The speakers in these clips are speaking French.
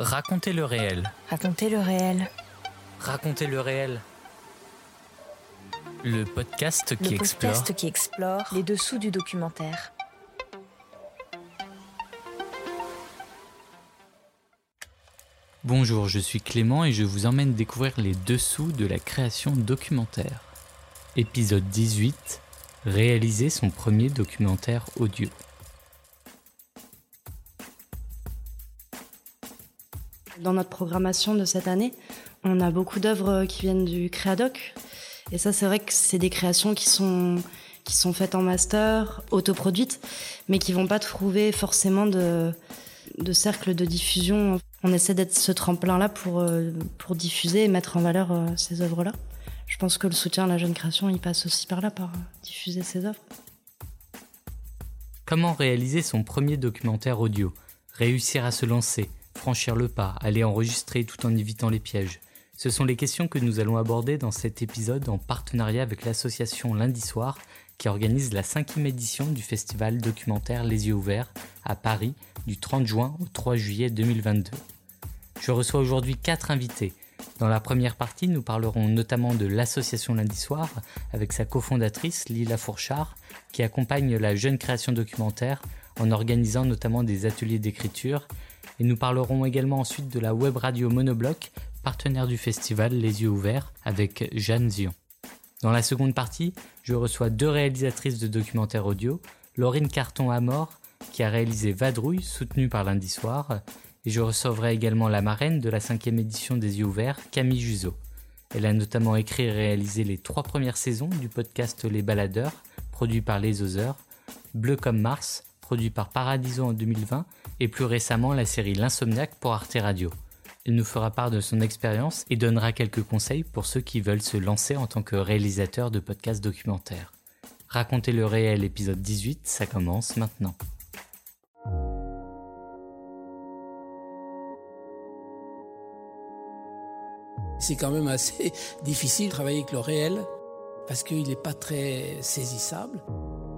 Racontez le réel. Racontez le réel. Racontez le réel. Le podcast qui le explore. podcast qui explore les dessous du documentaire. Bonjour, je suis Clément et je vous emmène découvrir les dessous de la création documentaire. Épisode 18. Réaliser son premier documentaire audio. Dans notre programmation de cette année, on a beaucoup d'œuvres qui viennent du Créadoc. Et ça, c'est vrai que c'est des créations qui sont, qui sont faites en master, autoproduites, mais qui vont pas trouver forcément de, de cercle de diffusion. On essaie d'être ce tremplin-là pour, euh, pour diffuser et mettre en valeur euh, ces œuvres-là. Je pense que le soutien à la jeune création, il passe aussi par là, par euh, diffuser ces œuvres. Comment réaliser son premier documentaire audio? Réussir à se lancer? Franchir le pas Aller enregistrer tout en évitant les pièges Ce sont les questions que nous allons aborder dans cet épisode en partenariat avec l'association Lundi Soir qui organise la cinquième édition du festival documentaire Les Yeux Ouverts à Paris du 30 juin au 3 juillet 2022. Je reçois aujourd'hui quatre invités. Dans la première partie, nous parlerons notamment de l'association Lundi Soir avec sa cofondatrice Lila Fourchard qui accompagne la jeune création documentaire en organisant notamment des ateliers d'écriture et nous parlerons également ensuite de la web radio Monobloc, partenaire du festival Les Yeux Ouverts, avec Jeanne Zion. Dans la seconde partie, je reçois deux réalisatrices de documentaires audio, Laurine Carton Amor, qui a réalisé Vadrouille, soutenue par lundi soir, et je recevrai également la marraine de la cinquième édition des Yeux Ouverts, Camille Juzo. Elle a notamment écrit et réalisé les trois premières saisons du podcast Les Baladeurs, produit par Les Oseurs, Bleu comme Mars, produit par Paradiso en 2020, et plus récemment la série L'Insomniaque pour Arte Radio. Elle nous fera part de son expérience et donnera quelques conseils pour ceux qui veulent se lancer en tant que réalisateur de podcasts documentaires. Racontez le réel épisode 18, ça commence maintenant. C'est quand même assez difficile de travailler avec le réel parce qu'il n'est pas très saisissable.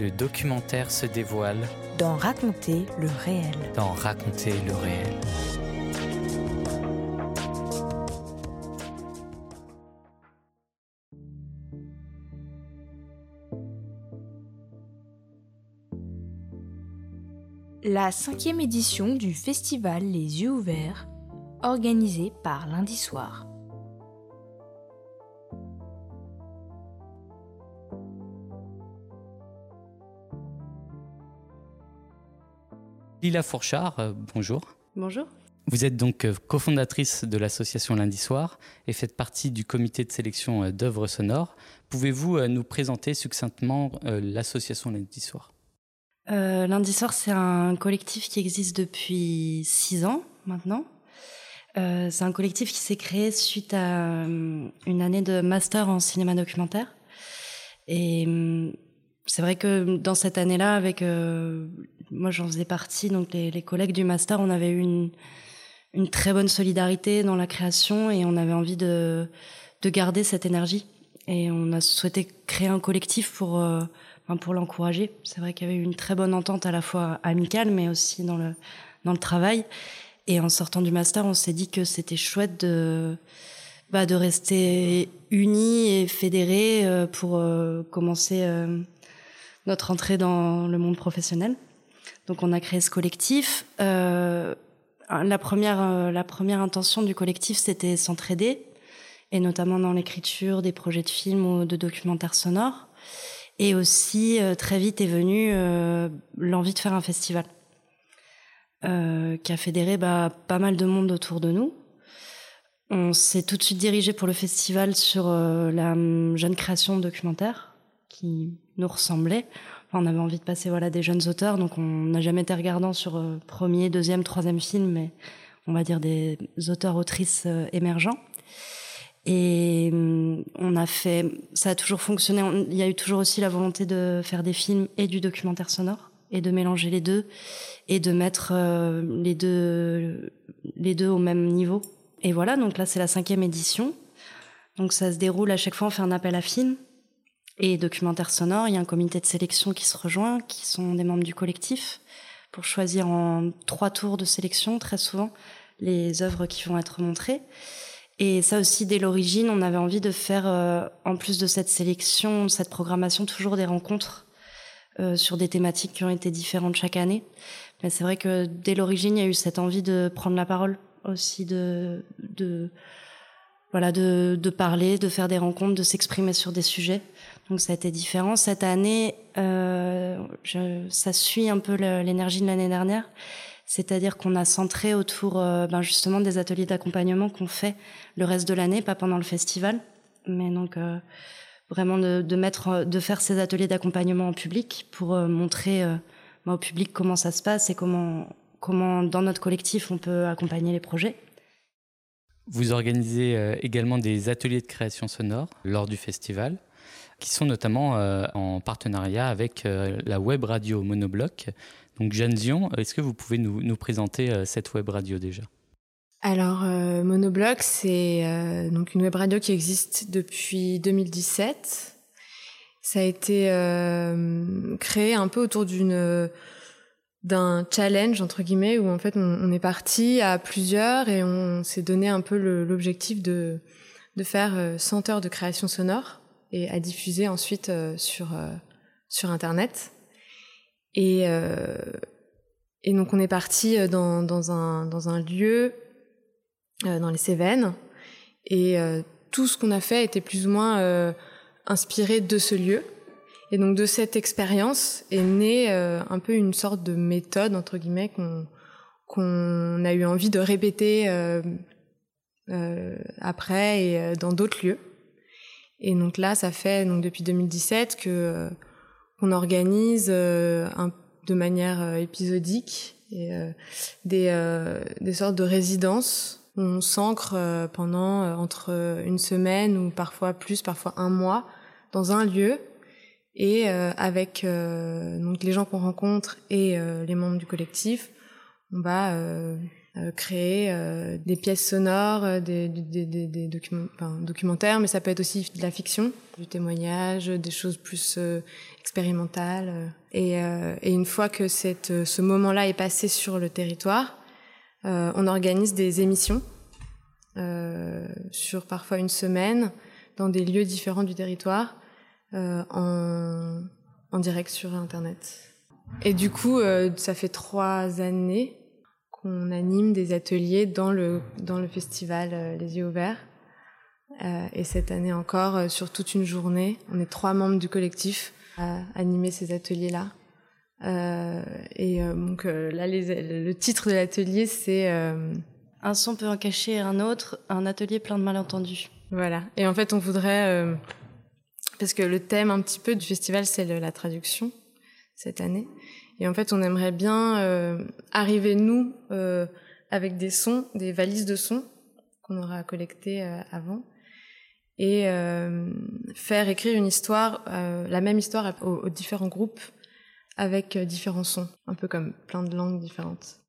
Le documentaire se dévoile dans Raconter le réel. Dans Raconter le réel. La cinquième édition du festival Les Yeux Ouverts, organisé par Lundi Soir. Lila Fourchard, euh, bonjour. Bonjour. Vous êtes donc euh, cofondatrice de l'association Lundi Soir et faites partie du comité de sélection euh, d'œuvres sonores. Pouvez-vous nous présenter succinctement l'association Lundi Soir? Euh, Lundi Soir, c'est un collectif qui existe depuis six ans maintenant. Euh, c'est un collectif qui s'est créé suite à une année de master en cinéma documentaire. Et c'est vrai que dans cette année-là, avec euh, moi j'en faisais partie, donc les, les, collègues du master, on avait eu une, une très bonne solidarité dans la création et on avait envie de, de garder cette énergie. Et on a souhaité créer un collectif pour, euh, pour l'encourager. C'est vrai qu'il y avait eu une très bonne entente à la fois amicale, mais aussi dans le, dans le travail. Et en sortant du master, on s'est dit que c'était chouette de, bah, de rester unis et fédérés euh, pour euh, commencer notre entrée dans le monde professionnel. Donc on a créé ce collectif. Euh, la première, la première intention du collectif, c'était s'entraider, et notamment dans l'écriture des projets de films ou de documentaires sonores. Et aussi, euh, très vite est venue euh, l'envie de faire un festival euh, qui a fédéré bah, pas mal de monde autour de nous. On s'est tout de suite dirigé pour le festival sur la hum, jeune création documentaire qui nous ressemblait. on avait envie de passer voilà des jeunes auteurs, donc on n'a jamais été regardant sur premier, deuxième, troisième film, mais on va dire des auteurs autrices émergents. Et hum, on a fait, ça a toujours fonctionné. Il y a eu toujours aussi la volonté de faire des films et du documentaire sonore et de mélanger les deux et de mettre euh, les deux les deux au même niveau. Et voilà, donc là c'est la cinquième édition. Donc ça se déroule à chaque fois on fait un appel à films et documentaire sonore. Il y a un comité de sélection qui se rejoint, qui sont des membres du collectif pour choisir en trois tours de sélection très souvent les œuvres qui vont être montrées. Et ça aussi, dès l'origine, on avait envie de faire, euh, en plus de cette sélection, cette programmation, toujours des rencontres euh, sur des thématiques qui ont été différentes chaque année. Mais c'est vrai que dès l'origine, il y a eu cette envie de prendre la parole aussi, de, de voilà, de, de parler, de faire des rencontres, de s'exprimer sur des sujets. Donc ça a été différent. Cette année, euh, ça suit un peu l'énergie de l'année dernière. C'est-à-dire qu'on a centré autour euh, ben justement des ateliers d'accompagnement qu'on fait le reste de l'année, pas pendant le festival, mais donc euh, vraiment de, mettre, de faire ces ateliers d'accompagnement en public pour montrer ben au public comment ça se passe et comment, comment dans notre collectif on peut accompagner les projets. Vous organisez également des ateliers de création sonore lors du festival qui sont notamment en partenariat avec la web radio Monobloc. Donc Jeanne Zion, est-ce que vous pouvez nous, présenter euh, cette web radio déjà? Alors, euh, Monobloc, c'est euh, donc une web radio qui existe depuis 2017. Ça a été créé un peu autour d'un challenge entre guillemets où en fait on, est parti à plusieurs et on s'est donné un peu l'objectif de faire 100 heures de création sonore et à diffuser ensuite sur sur internet. Et, euh, et donc on est parti euh, dans, dans, un, dans un lieu euh, dans les Cévennes. Et euh, tout ce qu'on a fait était plus ou moins euh, inspiré de ce lieu. Et donc de cette expérience est née un peu une sorte de méthode, entre guillemets, qu'on qu'on a eu envie de répéter après et dans d'autres lieux. Et donc là, ça fait donc depuis 2017 que on organise euh, de manière euh, épisodique euh, des, des sortes de résidences on s'ancre pendant entre une semaine ou parfois plus, parfois un mois dans un lieu et avec donc les gens qu'on rencontre et les membres du collectif, on va euh, créer euh, des pièces sonores, euh, des, des, des, des documentaires, mais ça peut être aussi de la fiction, du témoignage, des choses plus expérimentales. Et, et, une fois que cette, ce moment-là est passé sur le territoire, on organise des émissions sur parfois une semaine dans des lieux différents du territoire en, en direct sur Internet. Et du coup, ça fait trois années on anime des ateliers dans le, dans le festival euh, Les Yeux Ouverts. Euh, et cette année encore, euh, sur toute une journée, on est trois membres du collectif à animer ces ateliers-là. et donc là, le titre de l'atelier, c'est Un son peut en cacher un autre, un atelier plein de malentendus. Voilà. Et en fait, on voudrait, parce que le thème un petit peu du festival, c'est la traduction cette année. Et en fait, on aimerait bien euh, arriver, nous, euh, avec des sons, des valises de sons qu'on aura collectées euh, avant, et faire écrire une histoire, la même histoire aux, différents groupes, avec différents sons, un peu comme plein de langues différentes.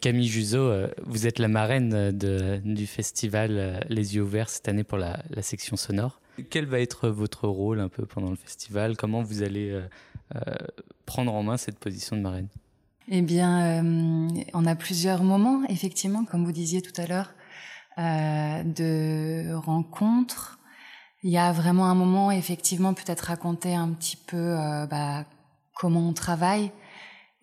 Camille Juzo, vous êtes la marraine du festival Les yeux ouverts cette année pour la, section sonore. Quel va être votre rôle un peu pendant le festival? Comment vous allez prendre en main cette position de marraine Eh bien, on a plusieurs moments, effectivement, comme vous disiez tout à l'heure, de rencontres, il y a vraiment un moment, effectivement, peut-être raconter un petit peu euh, bah, comment on travaille.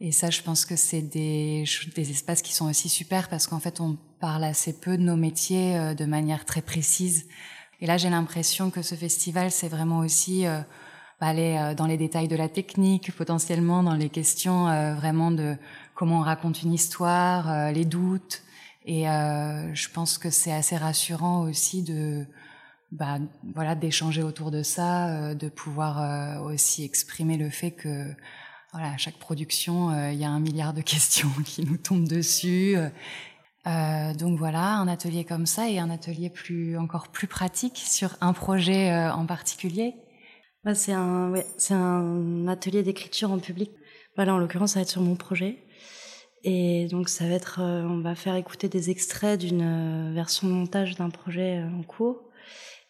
Et ça, je pense que c'est des, des espaces qui sont aussi super parce qu'en fait, on parle assez peu de nos métiers euh, de manière très précise. Et là, j'ai l'impression que ce festival, c'est vraiment aussi euh, bah, aller dans les détails de la technique, potentiellement dans les questions vraiment de comment on raconte une histoire, les doutes. Et je pense que c'est assez rassurant aussi de bah, voilà, d'échanger autour de ça, euh, de pouvoir euh, aussi exprimer le fait que voilà, chaque production, euh, il y a un milliard de questions qui nous tombent dessus. donc voilà, un atelier comme ça et un atelier plus encore plus pratique sur un projet en particulier. Bah, c'est un, atelier d'écriture en public. Voilà, en l'occurrence, ça va être sur mon projet. Et donc ça va être, on va faire écouter des extraits d'une version de montage d'un projet en cours.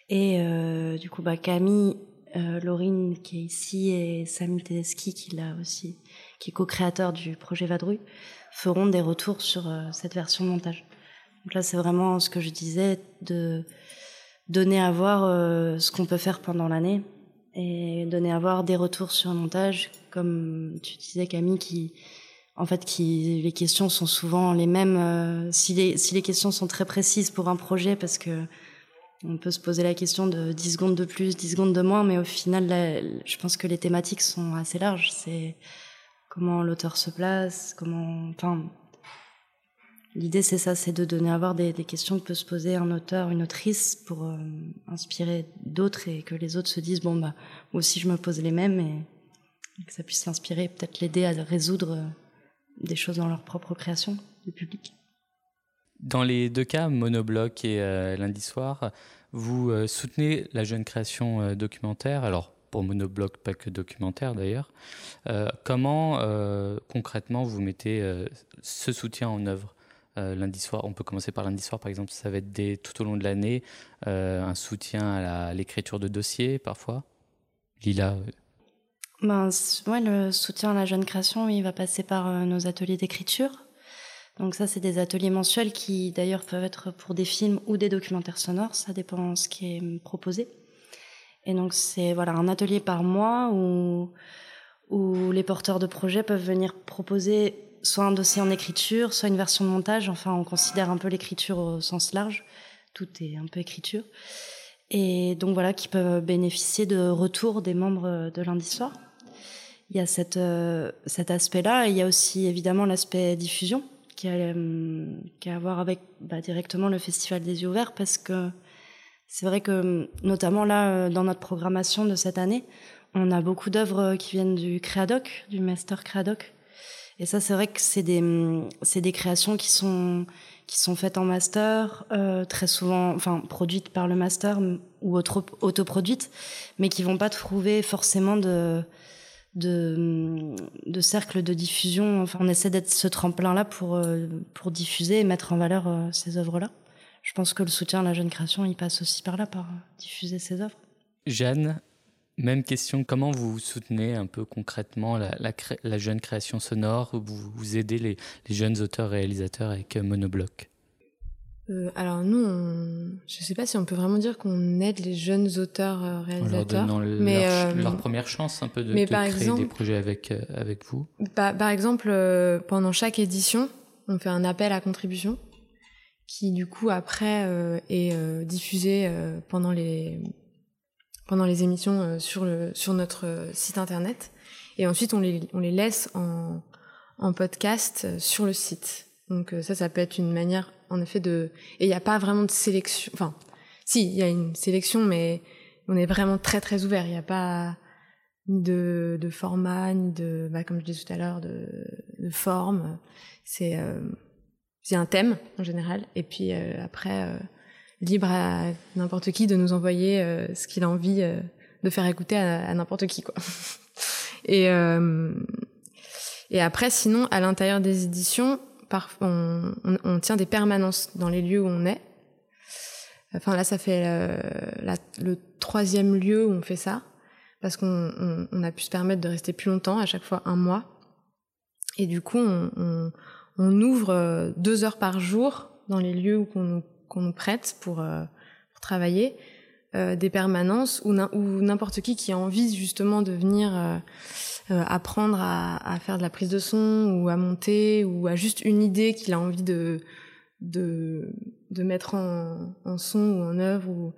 Et euh, du coup, bah, Camille, euh, Laurine qui est ici et Samy Tedeschi qui est co-créateur du projet Vadrouille, feront des retours sur euh, cette version montage. Donc là, c'est vraiment ce que je disais de donner à voir euh, ce qu'on peut faire pendant l'année et donner à voir des retours sur montage, comme tu disais Camille, qui en fait, qui les questions sont souvent les mêmes. Euh, si les si les questions sont très précises pour un projet, parce que on peut se poser la question de 10 secondes de plus, 10 secondes de moins, mais au final, je pense que les thématiques sont assez larges. C'est comment l'auteur se place, comment. Enfin, l'idée c'est ça, c'est de donner à voir des, questions que peut se poser un auteur, une autrice pour euh, inspirer d'autres et que les autres se disent bon bah moi aussi je me pose les mêmes et, que ça puisse l'inspirer, peut-être l'aider à résoudre euh, des choses dans leur propre création du public. Dans les deux cas, Monobloc et euh, Lundi Soir, vous soutenez la jeune création documentaire. Alors, pour Monobloc, pas que documentaire d'ailleurs. comment concrètement vous mettez ce soutien en œuvre? Lundi soir, on peut commencer par lundi soir par exemple, ça va être tout au long de l'année, un soutien à l'écriture de dossiers parfois. Lila ben, ouais, Le soutien à la jeune création, il va passer par nos ateliers d'écriture donc ça, c'est des ateliers mensuels qui d'ailleurs peuvent être pour des films ou des documentaires sonores, ça dépend de ce qui est proposé. Et donc c'est voilà un atelier par mois où, où les porteurs de projets peuvent venir proposer soit un dossier en écriture, soit une version de montage. Enfin, on considère un peu l'écriture au sens large. Tout est un peu écriture. Et donc voilà, qui peuvent bénéficier de retours des membres de lundi soir. Il y a euh, cet aspect-là. Il y a aussi évidemment l'aspect diffusion qui a, euh, à voir avec bah, directement le Festival des yeux ouverts parce que c'est vrai que notamment là euh, dans notre programmation de cette année, on a beaucoup d'œuvres qui viennent du Créadoc, du Master Créadoc. Et ça, c'est vrai que c'est des, créations qui sont, faites en master, euh, très souvent, enfin, produites par le master ou autoproduites, mais qui vont pas trouver forcément de, de, de cercles de diffusion. Enfin, on essaie d'être ce tremplin-là pour, euh, pour diffuser et mettre en valeur euh, ces œuvres-là. Je pense que le soutien à la jeune création, il passe aussi par là, par diffuser ces œuvres. Jeanne, même question, comment vous soutenez un peu concrètement la, la, jeune création sonore vous, vous aidez les, les jeunes auteurs-réalisateurs avec Monobloc? Euh, alors nous, je ne sais pas si on peut vraiment dire qu'on aide les jeunes auteurs euh, réalisateurs, mais leur, euh, leur, première chance un peu de, créer des projets avec avec vous? par exemple, pendant chaque édition, on fait un appel à contribution qui du coup après est diffusé pendant les pendant les émissions sur le sur notre site internet. Et ensuite on les on les laisse en en podcast sur le site. Donc ça, ça peut être une manière en effet de et il n'y a pas vraiment de sélection enfin si il y a une sélection mais on est vraiment très très ouvert. Il n'y a pas ni de, de format ni de bah, comme je disais tout à l'heure de, de forme. C'est euh, c'est un thème en général. Et puis euh, après euh, libre à n'importe qui de nous envoyer ce qu'il a envie de faire écouter à, n'importe qui quoi et et après sinon à l'intérieur des éditions on, tient des permanences dans les lieux où on est. Enfin là, ça fait le troisième lieu où on fait ça, parce qu'on a pu se permettre de rester plus longtemps, à chaque fois un mois. Et du coup, on, ouvre deux heures par jour dans les lieux qu'on nous, prête pour travailler. Euh, des permanences ou n'importe qui qui a envie justement de venir euh, euh, apprendre à, faire de la prise de son ou à monter ou à juste une idée qu'il a envie de, de, mettre en, son ou en œuvre.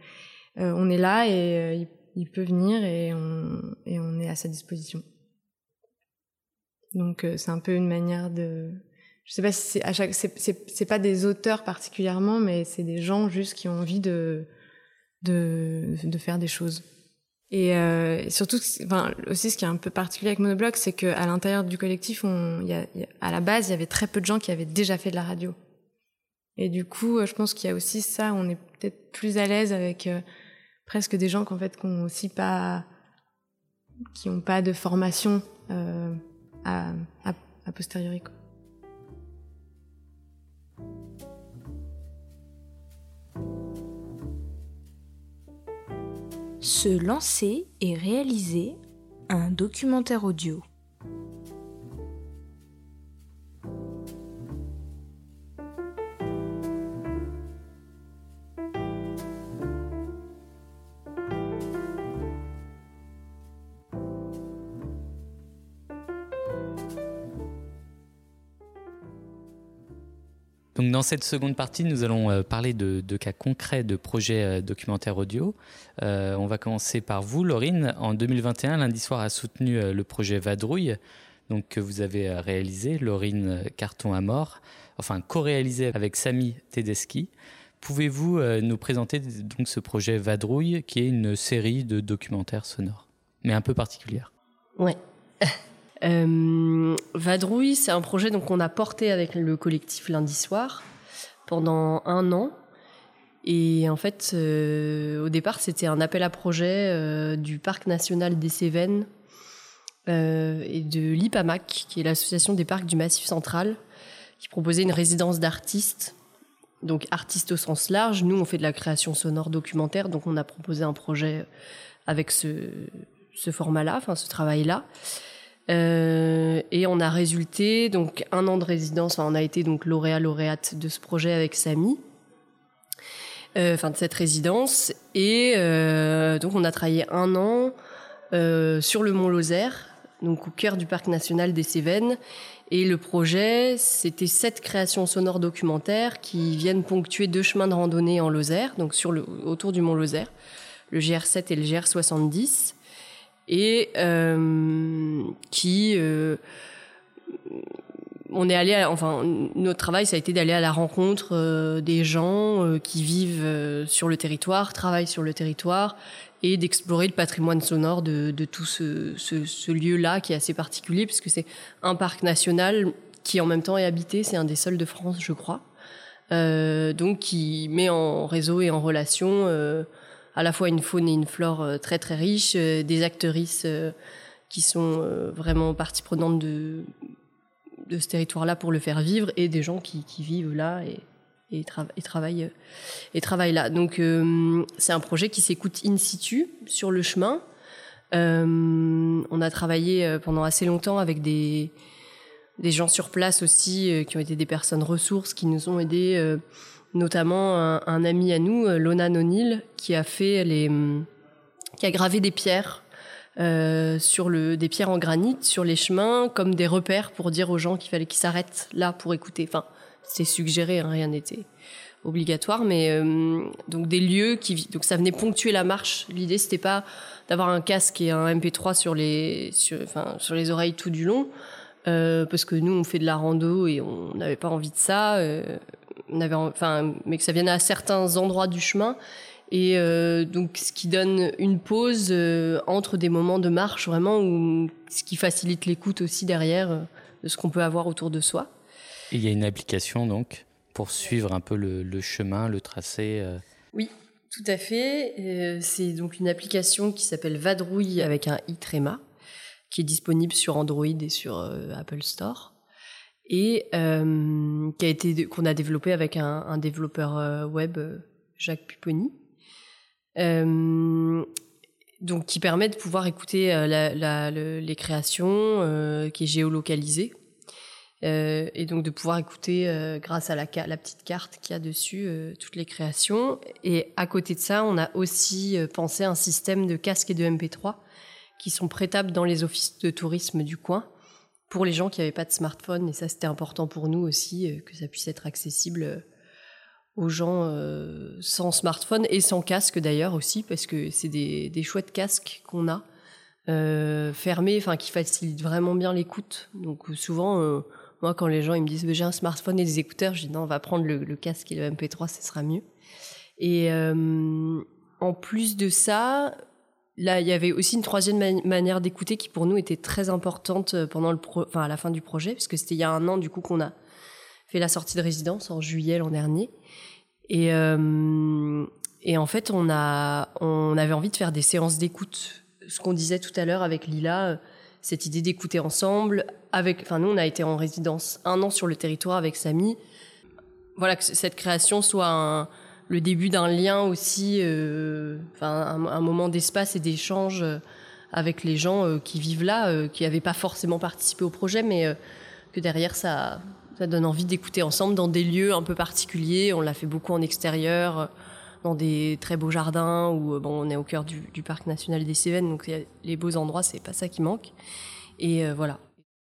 On est là et il, peut venir et on est à sa disposition. Donc c'est un peu une manière de... Je sais pas si c'est à chaque... C'est pas des auteurs particulièrement, mais c'est des gens juste qui ont envie de de, faire des choses. Et, euh, surtout, aussi, ce qui est un peu particulier avec Monobloc, c'est qu'à l'intérieur du collectif, à la base, il y avait très peu de gens qui avaient déjà fait de la radio. Et du coup, euh, je pense qu'il y a aussi ça, on est peut-être plus à l'aise avec euh, presque des gens qu'en fait, qui ont aussi pas, qui ont pas de formation euh, à, à, à posteriori. Se lancer et réaliser un documentaire audio. Dans cette seconde partie, nous allons euh, parler de, cas concrets de projets euh, documentaires audio. Euh, on va commencer par vous, Laurine. En 2021, lundi soir a soutenu le projet Vadrouille, donc que vous avez réalisé, Laurine Carton à mort, enfin co-réalisé avec Samy Tedeschi. Pouvez-vous nous présenter donc ce projet Vadrouille, qui est une série de documentaires sonores, mais un peu particulière? Ouais. Euh, Vadrouille, c'est un projet qu'on a porté avec le collectif lundi soir pendant un an. Et en fait, euh, au départ, c'était un appel à projet euh, du Parc national des Cévennes et de l'IPAMAC, qui est l'association des parcs du Massif central, qui proposait une résidence d'artistes. Donc artistes au sens large. Nous, on fait de la création sonore documentaire, donc on a proposé un projet avec ce, ce format-là, enfin ce travail-là. Euh, et on a résulté donc un an de résidence. on a été donc lauréat lauréate de ce projet avec Samy. Euh, enfin de cette résidence et euh, donc on a travaillé un an sur le Mont Lozère, donc au cœur du parc national des Cévennes. Et le projet, c'était sept créations sonores documentaires qui viennent ponctuer deux chemins de randonnée en Lozère, donc autour du Mont Lozère, le GR7 et le GR70 et euh, qui euh, on est allé, enfin, notre travail, ça a été d'aller à la rencontre euh, des gens qui vivent sur le territoire, travaillent sur le territoire, et d'explorer le patrimoine sonore de, tout ce, ce, ce lieu-là qui est assez particulier, puisque c'est un parc national qui en même temps est habité, c'est un des seuls de France, je crois, donc qui met en réseau et en relation à la fois une faune et une flore euh, très très riches, euh, des actrices euh, qui sont vraiment partie prenante de, ce territoire-là pour le faire vivre et des gens qui, vivent là et, travaillent, là. Donc c'est un projet qui s'écoute in situ sur le chemin. on a travaillé pendant assez longtemps avec des, des gens sur place aussi qui ont été des personnes ressources qui nous ont aidés notamment un, ami à nous, euh, Lona Nonil, qui a fait les, hum, qui a gravé des pierres euh, sur le, des pierres en granit sur les chemins comme des repères pour dire aux gens qu'il fallait qu'ils s'arrêtent là pour écouter. Enfin, c'est suggéré, hein, rien n'était obligatoire, mais euh, donc des lieux qui donc ça venait ponctuer la marche. L'idée c'était pas d'avoir un casque et un MP3 sur les enfin, sur les oreilles tout du long. Parce que nous on fait de la rando et on n'avait pas envie de ça. Avait, enfin, mais que ça vienne à certains endroits du chemin. Et euh, donc, ce qui donne une pause euh, entre des moments de marche, vraiment, ou ce qui facilite l'écoute aussi derrière euh, de ce qu'on peut avoir autour de soi. Et il y a une application, donc, pour suivre un peu le, chemin, le tracé Oui, tout à fait. c'est donc une application qui s'appelle Vadrouille avec un i tréma, qui est disponible sur Android et sur Apple Store. Et qui a été qu'on a développé avec un, développeur web Jacques Pupponi. donc qui permet de pouvoir écouter les créations, qui est géolocalisée euh, et donc de pouvoir écouter euh, grâce à la, petite carte qu'il y a dessus euh, toutes les créations. Et à côté de ça, on a aussi pensé un système de casques et de MP3 qui sont prêtables dans les offices de tourisme du coin pour les gens qui n'avaient pas de smartphone. Et ça, c'était important pour nous aussi que ça puisse être accessible aux gens sans smartphone et sans casque d'ailleurs aussi parce que c'est des, des chouettes casques qu'on a. fermés, enfin qui facilitent vraiment bien l'écoute. Donc souvent, moi, quand les gens ils me disent j'ai un smartphone et des écouteurs, je dis non, on va prendre le, casque et le MP3, ce sera mieux. Et euh, en plus de ça, là, il y avait aussi une troisième manière d'écouter qui pour nous était très importante euh, pendant le enfin, à la fin du projet, puisque c'était il y a un an du coup qu'on a fait la sortie de résidence en juillet l'an dernier. Et, euh, et en fait, on, a, on avait envie de faire des séances d'écoute. Ce qu'on disait tout à l'heure avec Lila, cette idée d'écouter ensemble. Avec, enfin, nous, on a été en résidence un an sur le territoire avec Samy. Voilà, que cette création soit le début d'un lien aussi, euh, un, moment d'espace et d'échange euh, avec les gens euh, qui vivent là, qui n'avaient pas forcément participé au projet, mais que derrière, ça, ça donne envie d'écouter ensemble dans des lieux un peu particuliers. On l'a fait beaucoup en extérieur dans des très beaux jardins où bon, on est au cœur du, parc national des Cévennes, donc les beaux endroits, c'est pas ça qui manque. Et euh, voilà.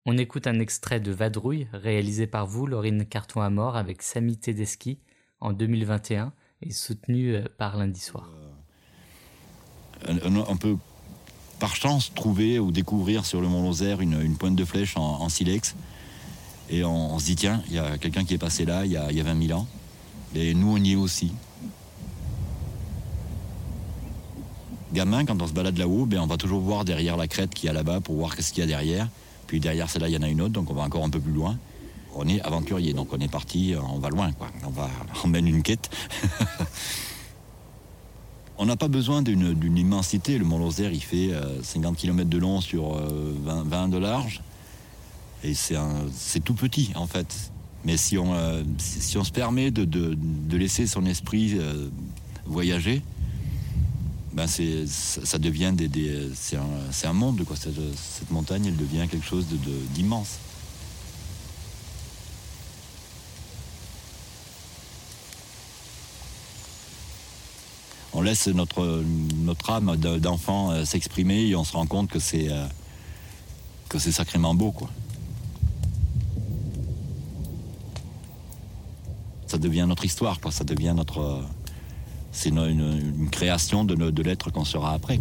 On écoute un extrait de Vadrouille, réalisé par vous, Laurine Carton à mort, avec Samy Tedeschi en 2021 et soutenu euh, par lundi soir. Euh, on peut par chance trouver ou découvrir sur le Mont Lozère une, pointe de flèche en, silex. Et on, se dit, tiens, il y a quelqu'un qui est passé là il y, a, il y a 20 000 ans. Et nous, on y est aussi. gamin, quand on se balade là-haut, ben, on va toujours voir derrière la crête qu'il y a là-bas pour voir qu'est-ce qu'il y a derrière. Puis derrière celle-là, il y en a une autre, donc on va encore un peu plus loin. On est aventurier, donc on est parti, on va loin, quoi. On va, on mène une quête. on n'a pas besoin d'une immensité. Le Mont Lozère, il fait 50 euh, km de long sur 20, euh, de large. Et c'est tout petit, en fait. Mais si on, euh, se permet de, laisser son esprit voyager, ben c'est, ça devient c'est, un, monde quoi. Cette, cette, montagne, elle devient quelque chose d'immense. On laisse notre, âme d'enfant euh, s'exprimer et on se rend compte que c'est, euh, sacrément beau. Ça devient notre histoire, quoi. ça devient notre, c'est une, création de, de l'être qu'on sera après.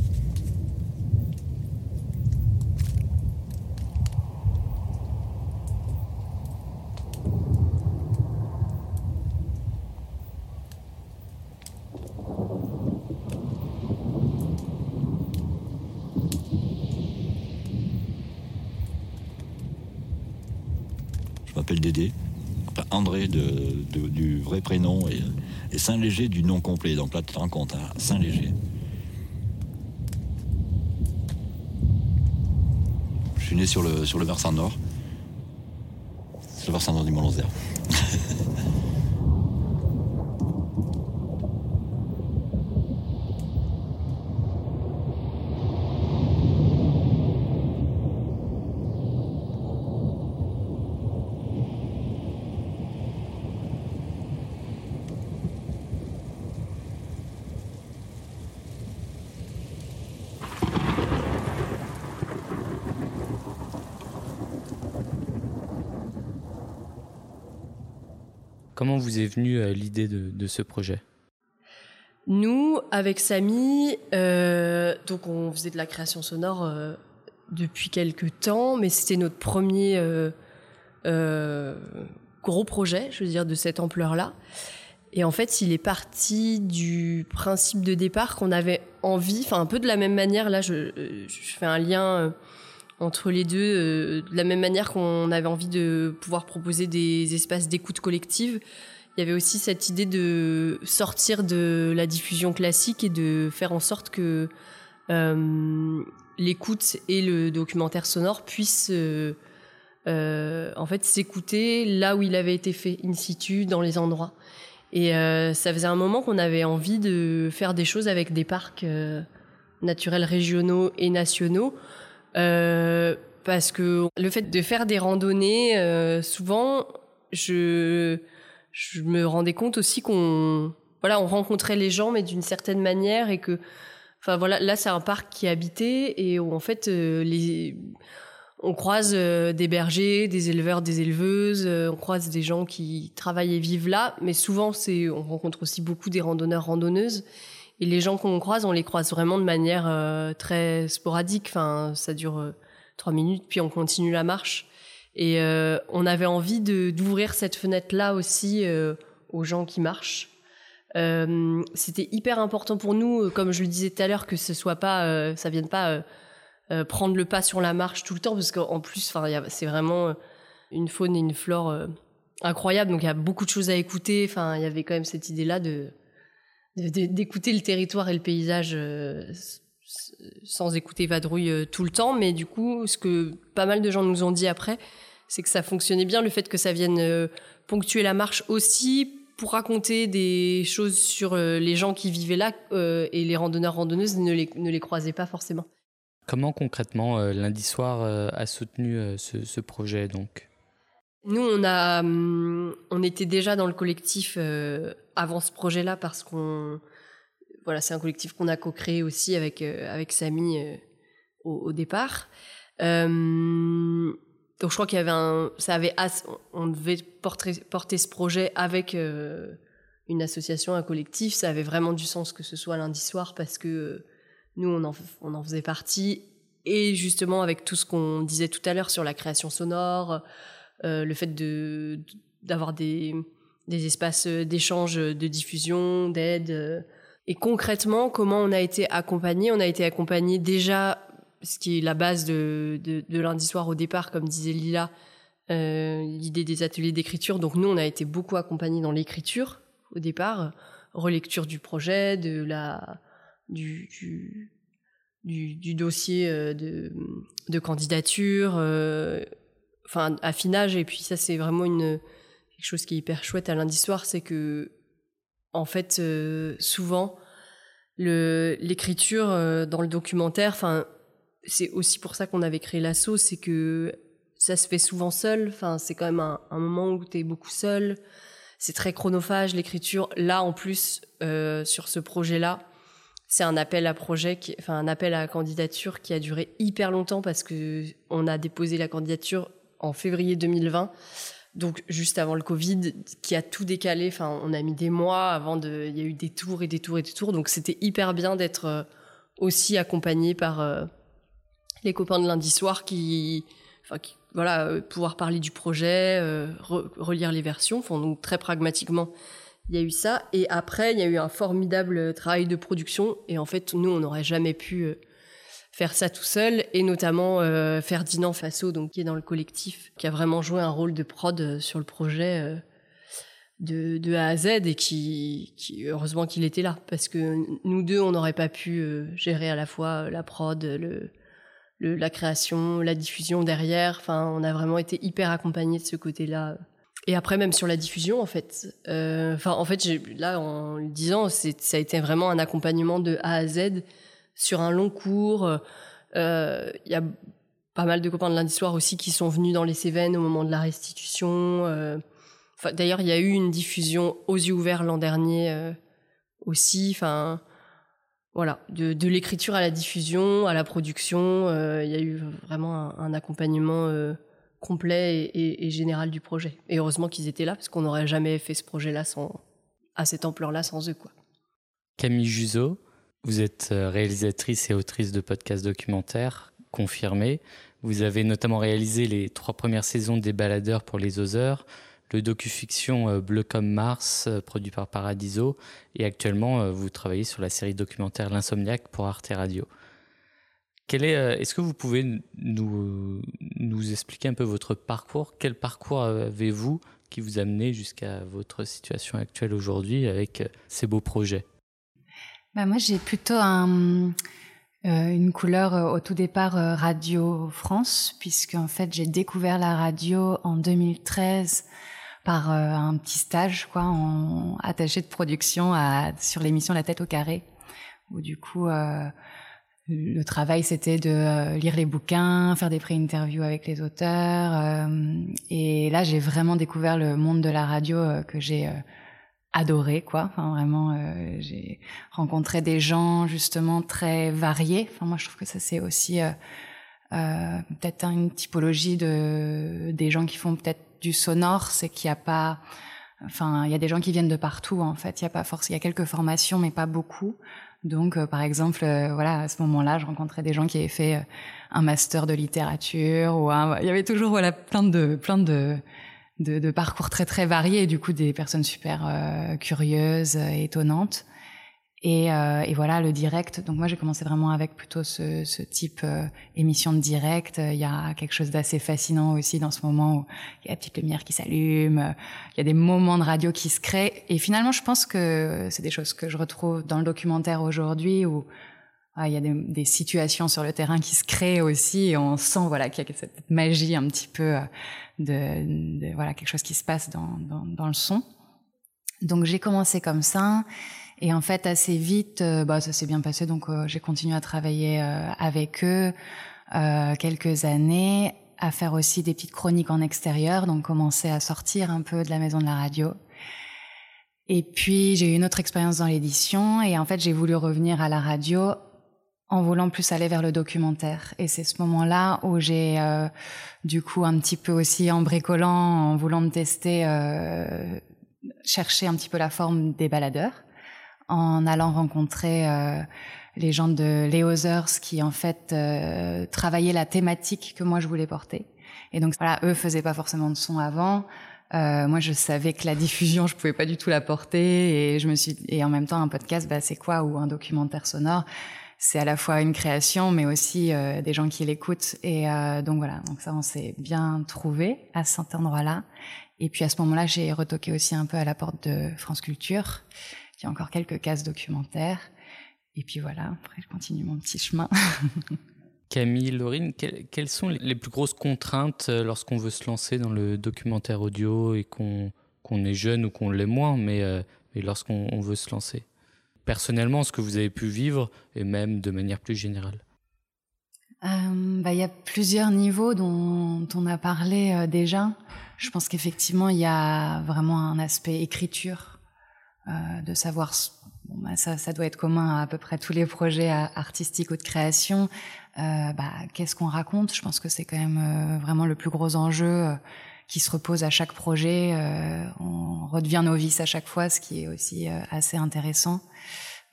André du vrai prénom et Saint-Léger du nom complet. Donc là, tu te rends compte, hein, Saint-Léger. Je suis né sur le, versant nord. C'est le versant nord du Mont Vous est venue euh, l'idée de, ce projet? Nous, avec Samy, euh, donc on faisait de la création sonore euh, depuis quelques temps, mais c'était notre premier gros projet, je veux dire, de cette ampleur-là. Et en fait, il est parti du principe de départ qu'on avait envie, enfin un peu de la même manière, là je fais un lien entre les deux, euh, de la même manière qu'on avait envie de pouvoir proposer des espaces d'écoute collective, il y avait aussi cette idée de sortir de la diffusion classique et de faire en sorte que euh, l'écoute et le documentaire sonore puissent euh, en fait, s'écouter là où il avait été fait, in situ, dans les endroits. Et ça faisait un moment qu'on avait envie de faire des choses avec des parcs naturels régionaux et nationaux. Parce que le fait de faire des randonnées, souvent, je, je me rendais compte aussi qu'on voilà, on rencontrait les gens, mais d'une certaine manière, et que, enfin voilà, là c'est un parc qui est habité et où en fait euh, les, on croise euh, des bergers, des éleveurs, des éleveuses, euh, on croise des gens qui travaillent et vivent là, mais souvent c'est, on rencontre aussi beaucoup des randonneurs, randonneuses, et les gens qu'on croise, on les croise vraiment de manière très sporadique. Enfin, ça dure trois minutes, puis on continue la marche. Et on avait envie d'ouvrir cette fenêtre là aussi aux gens qui marchent euh, c'était hyper important pour nous, euh, comme je le disais tout à l'heure, que ce soit pas, euh, ça vienne pas prendre le pas sur la marche tout le temps, parce qu'en plus, c'est vraiment une faune et une flore incroyable. Donc il y a beaucoup de choses à écouter. Enfin, il y avait quand même cette idée-là de d'écouter le territoire et le paysage sans écouter vadrouille tout le temps. Mais du coup, ce que pas mal de gens nous ont dit après, c'est que ça fonctionnait bien, le fait que ça vienne ponctuer la marche aussi pour raconter des choses sur euh, les gens qui vivaient là euh, et les randonneurs randonneuses ne les, ne les croisaient pas forcément. Comment concrètement euh, lundi soir a soutenu ce, projet donc? Nous on a hum, on était déjà dans le collectif avant ce projet-là parce qu'on voilà c'est un collectif qu'on a co-créé aussi avec avec Samy au, au, départ. Donc je crois qu'il y avait ça avait, on devait porter, porter ce projet avec euh, une association, un collectif. Ça avait vraiment du sens que ce soit lundi soir parce que euh, nous on en, on en faisait partie et justement avec tout ce qu'on disait tout à l'heure sur la création sonore, euh, le fait de d'avoir des des espaces d'échange, de diffusion, d'aide. Et concrètement, comment on a été accompagné? On a été accompagné déjà ce qui est la base de, de, lundi soir au départ, comme disait Lila, euh, l'idée des ateliers d'écriture. Donc nous, on a été beaucoup accompagnés dans l'écriture au départ, relecture du projet, de la, du, du, dossier euh, de, de candidature, euh, enfin affinage. Et puis ça, c'est vraiment une quelque chose qui est hyper chouette à lundi soir, c'est que en fait, souvent l'écriture dans le documentaire, enfin c'est aussi pour ça qu'on avait créé l'assaut, c'est que ça se fait souvent seul. Enfin, c'est quand même un, moment où tu es beaucoup seul. C'est très chronophage l'écriture. Là, en plus, euh, sur ce projet-là, c'est un appel à projet, enfin un appel à candidature qui a duré hyper longtemps parce que on a déposé la candidature en février 2020, donc juste avant le Covid, qui a tout décalé. Enfin, on a mis des mois avant de, il y a eu des tours et des tours et des tours, donc c'était hyper bien d'être euh, aussi accompagné par euh, les copains de lundi soir qui, enfin, voilà, euh, pouvoir parler du projet, relire les versions. Enfin, donc très pragmatiquement, il y a eu ça. Et après, il y a eu un formidable travail de production. Et en fait, nous, on n'aurait jamais pu faire ça tout seul. Et notamment Ferdinand Fasso, donc qui est dans le collectif, qui a vraiment joué un rôle de prod sur le projet. De, de, A à Z et qui, heureusement qu'il était là parce que nous deux on n'aurait pas pu gérer à la fois la prod le, la création, la diffusion derrière. Enfin, on a vraiment été hyper accompagnés de ce côté-là. Et après, même sur la diffusion, en fait. Euh, enfin, en fait, là, en le disant, ça a été vraiment un accompagnement de A à Z sur un long cours. Euh, il y a pas mal de copains de lundi soir aussi qui sont venus dans les Cévennes au moment de la restitution. Euh, d'ailleurs, il y a eu une diffusion aux yeux ouverts l'an dernier aussi. Enfin, voilà, de, l'écriture à la diffusion, à la production, euh, il y a eu vraiment un, accompagnement euh, complet et, général du projet. Et heureusement qu'ils étaient là, parce qu'on n'aurait jamais fait ce projet-là sans, à cette ampleur-là sans eux. Quoi. Camille Juzo, vous êtes euh, réalisatrice et autrice de podcasts documentaires confirmés. Vous avez notamment réalisé les trois premières saisons des Baladeurs pour les Oseurs, le docu-fiction euh, Bleu comme Mars, euh, produit par Paradiso, et actuellement vous travaillez sur la série documentaire L'Insomniaque pour Arte Radio. Quel est, est-ce que vous pouvez nous, expliquer un peu votre parcours? Quel parcours avez-vous qui vous a jusqu'à votre situation actuelle aujourd'hui avec ces beaux projets? Bah Moi, j'ai plutôt un, une couleur au tout départ Radio France, puisque en fait j'ai découvert la radio en 2013 par un petit stage quoi, attaché de production sur l'émission La tête au carré, où du coup le travail, c'était de euh, lire les bouquins, faire des pré-interviews avec les auteurs. Euh, et là, j'ai vraiment découvert le monde de la radio euh, que j'ai adoré, quoi. Enfin, vraiment, j'ai rencontré des gens justement très variés. Enfin, moi, je trouve que ça, c'est aussi peut-être une typologie de des gens qui font peut-être du sonore, c'est qu'il n'y a pas Enfin, il y a des gens qui viennent de partout en fait. Il y a pas force, il y a quelques formations, mais pas beaucoup. Donc, euh, par exemple, euh, voilà, à ce moment-là, je rencontrais des gens qui avaient fait euh, un master de littérature ou il y avait toujours voilà plein de plein de de, de parcours très très variés et du coup des personnes super curieuses et étonnantes. Et, euh, et, voilà, le direct. Donc moi, j'ai commencé vraiment avec plutôt ce, ce type euh, émission de direct. Il y a quelque chose d'assez fascinant aussi dans ce moment où il y a la petite lumière qui s'allume. Il y a des moments de radio qui se créent. Et finalement, je pense que c'est des choses que je retrouve dans le documentaire aujourd'hui où il y a des, des, situations sur le terrain qui se créent aussi et on sent voilà qu'il y a cette magie un petit peu euh, de, de, voilà quelque chose qui se passe dans, dans, dans le son. Donc j'ai commencé comme ça. Et en fait, assez vite, euh, bah, ça s'est bien passé. Donc, euh, j'ai continué à travailler euh, avec eux quelques années, à faire aussi des petites chroniques en extérieur, donc commencer à sortir un peu de la maison de la radio. Et puis, j'ai eu une autre expérience dans l'édition, et en fait, j'ai voulu revenir à la radio en voulant plus aller vers le documentaire. Et c'est ce moment-là où j'ai, du coup, un petit peu aussi en bricolant, en voulant me tester, euh, chercher un petit peu la forme des baladeurs en allant rencontrer euh, les gens de Leozers qui en fait euh, travaillaient la thématique que moi je voulais porter. Et donc voilà, eux faisaient pas forcément de son avant. Euh, moi, je savais que la diffusion, je pouvais pas du tout la porter, et je me suis et en même temps un podcast, bah, c'est quoi? Ou un documentaire sonore? C'est à la fois une création, mais aussi euh, des gens qui l'écoutent. Et euh, donc voilà, donc ça, on s'est bien trouvé à cet endroit-là. Et puis à ce moment-là, j'ai retoqué aussi un peu à la porte de France Culture y a encore quelques cases documentaires. Et puis voilà, après je continue mon petit chemin. Camille, Laurine, quelles sont les plus grosses contraintes euh, lorsqu'on veut se lancer dans le documentaire audio et qu'on est jeune ou qu'on l'est moins, mais lorsqu'on veut se lancer? Personnellement, ce que vous avez pu vivre et même de manière plus générale euh, bah, il y a plusieurs niveaux dont on a parlé déjà. Je pense qu'effectivement, il y a vraiment un aspect écriture euh, de savoir, bon, bah, ça, ça, doit être commun à à peu près tous les projets artistiques ou de création, euh, bah, qu'est-ce qu'on raconte? Je pense que c'est quand même euh, vraiment le plus gros enjeu euh, qui se repose à chaque projet. on redevient novice à chaque fois, ce qui est aussi assez intéressant.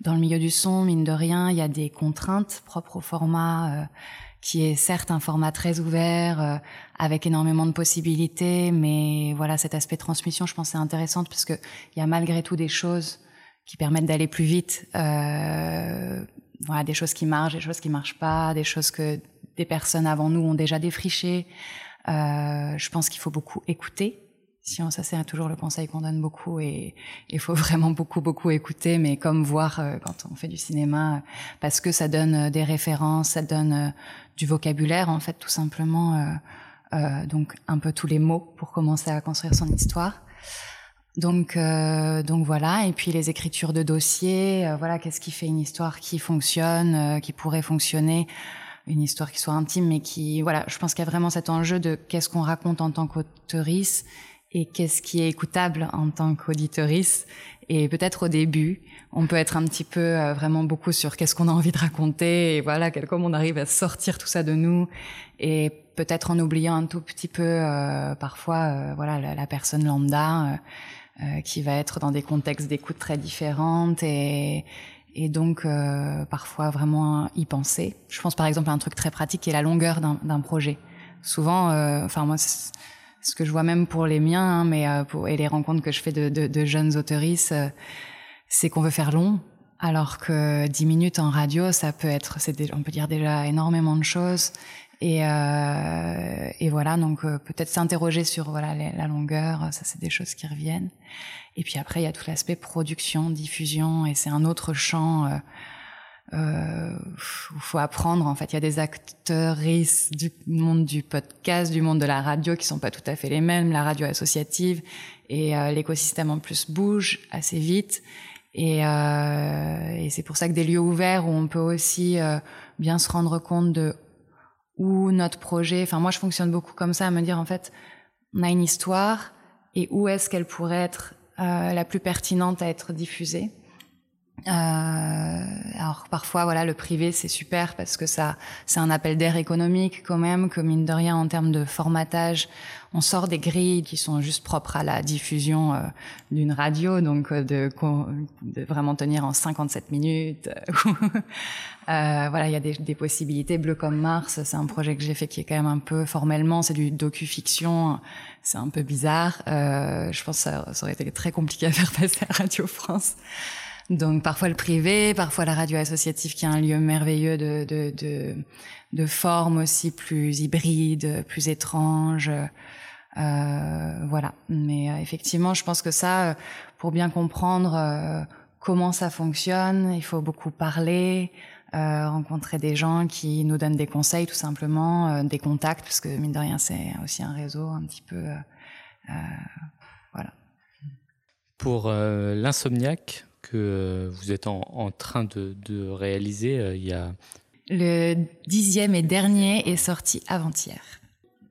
Dans le milieu du son, mine de rien, il y a des contraintes propres au format qui est certes un format très ouvert, euh, avec énormément de possibilités, mais voilà, cet aspect transmission, je pense, c'est intéressant parce que il y a malgré tout des choses qui permettent d'aller plus vite. Euh, voilà, des choses qui marchent, des choses qui marchent pas, des choses que des personnes avant nous ont déjà défrichées. Euh, je pense qu'il faut beaucoup écouter si on, ça c'est toujours le conseil qu'on donne beaucoup et il faut vraiment beaucoup beaucoup écouter, mais comme voir euh, quand on fait du cinéma, parce que ça donne euh, des références, ça donne euh, du vocabulaire en fait tout simplement, donc un peu tous les mots pour commencer à construire son histoire. Donc donc voilà et puis les écritures de dossiers, voilà qu'est-ce qui fait une histoire qui fonctionne, qui pourrait fonctionner une histoire qui soit intime, mais qui, voilà, je pense qu'il y a vraiment cet enjeu de qu'est-ce qu'on raconte en tant qu'auteurice et qu'est-ce qui est écoutable en tant qu'auditorice. Et peut-être au début, on peut être un petit peu euh, vraiment beaucoup sur qu'est-ce qu'on a envie de raconter et voilà, comment on arrive à sortir tout ça de nous et peut-être en oubliant un tout petit peu euh, parfois euh, voilà la, personne lambda qui va être dans des contextes d'écoute très différentes et et donc parfois vraiment y penser. Je pense par exemple à un truc très pratique qui est la longueur d'un projet. Souvent, enfin moi ce que je vois même pour les miens, hein, mais euh, pour, et les rencontres que je fais de, de, de jeunes autoristes, euh, c'est qu'on veut faire long, alors que 10 minutes en radio, ça peut être, c'est on peut dire déjà énormément de choses. Et, euh, et voilà, donc euh, peut-être s'interroger sur voilà la longueur, ça c'est des choses qui reviennent. Et puis après, il y a tout l'aspect production, diffusion, et c'est un autre champ euh, faut apprendre. En fait, il y a des acteurs du monde du podcast, du monde de la radio qui sont pas tout à fait les mêmes. La radio associative et euh, l'écosystème en plus bouge assez vite. Et, euh, et c'est pour ça que des lieux ouverts où on peut aussi euh, bien se rendre compte de où notre projet. Enfin, moi, je fonctionne beaucoup comme ça, à me dire en fait, on a une histoire et où est-ce qu'elle pourrait être euh, la plus pertinente à être diffusée. Euh, alors parfois, voilà, le privé c'est super parce que ça, c'est un appel d'air économique quand même, que mine de rien en termes de formatage, on sort des grilles qui sont juste propres à la diffusion euh, d'une radio, donc euh, de, de, vraiment tenir en 57 minutes. Euh, voilà, il y a des, possibilités. Bleu comme Mars, c'est un projet que j'ai fait qui est quand même un peu formellement, c'est du docu-fiction, c'est un peu bizarre. je pense que ça aurait été très compliqué à faire passer à Radio France. Donc parfois le privé, parfois la radio associative qui est un lieu merveilleux de, de, de, de forme aussi plus hybride, plus étrange. Euh, voilà. Mais euh, effectivement, je pense que ça, euh, pour bien comprendre comment ça fonctionne, il faut beaucoup parler, rencontrer des gens qui nous donnent des conseils, tout simplement, des contacts, parce que mine de rien, c'est aussi un réseau un petit peu. voilà. Pour l'insomniaque, que euh, vous êtes en, en train de, de réaliser. Euh, il y a le dixième et dernier est sorti avant-hier.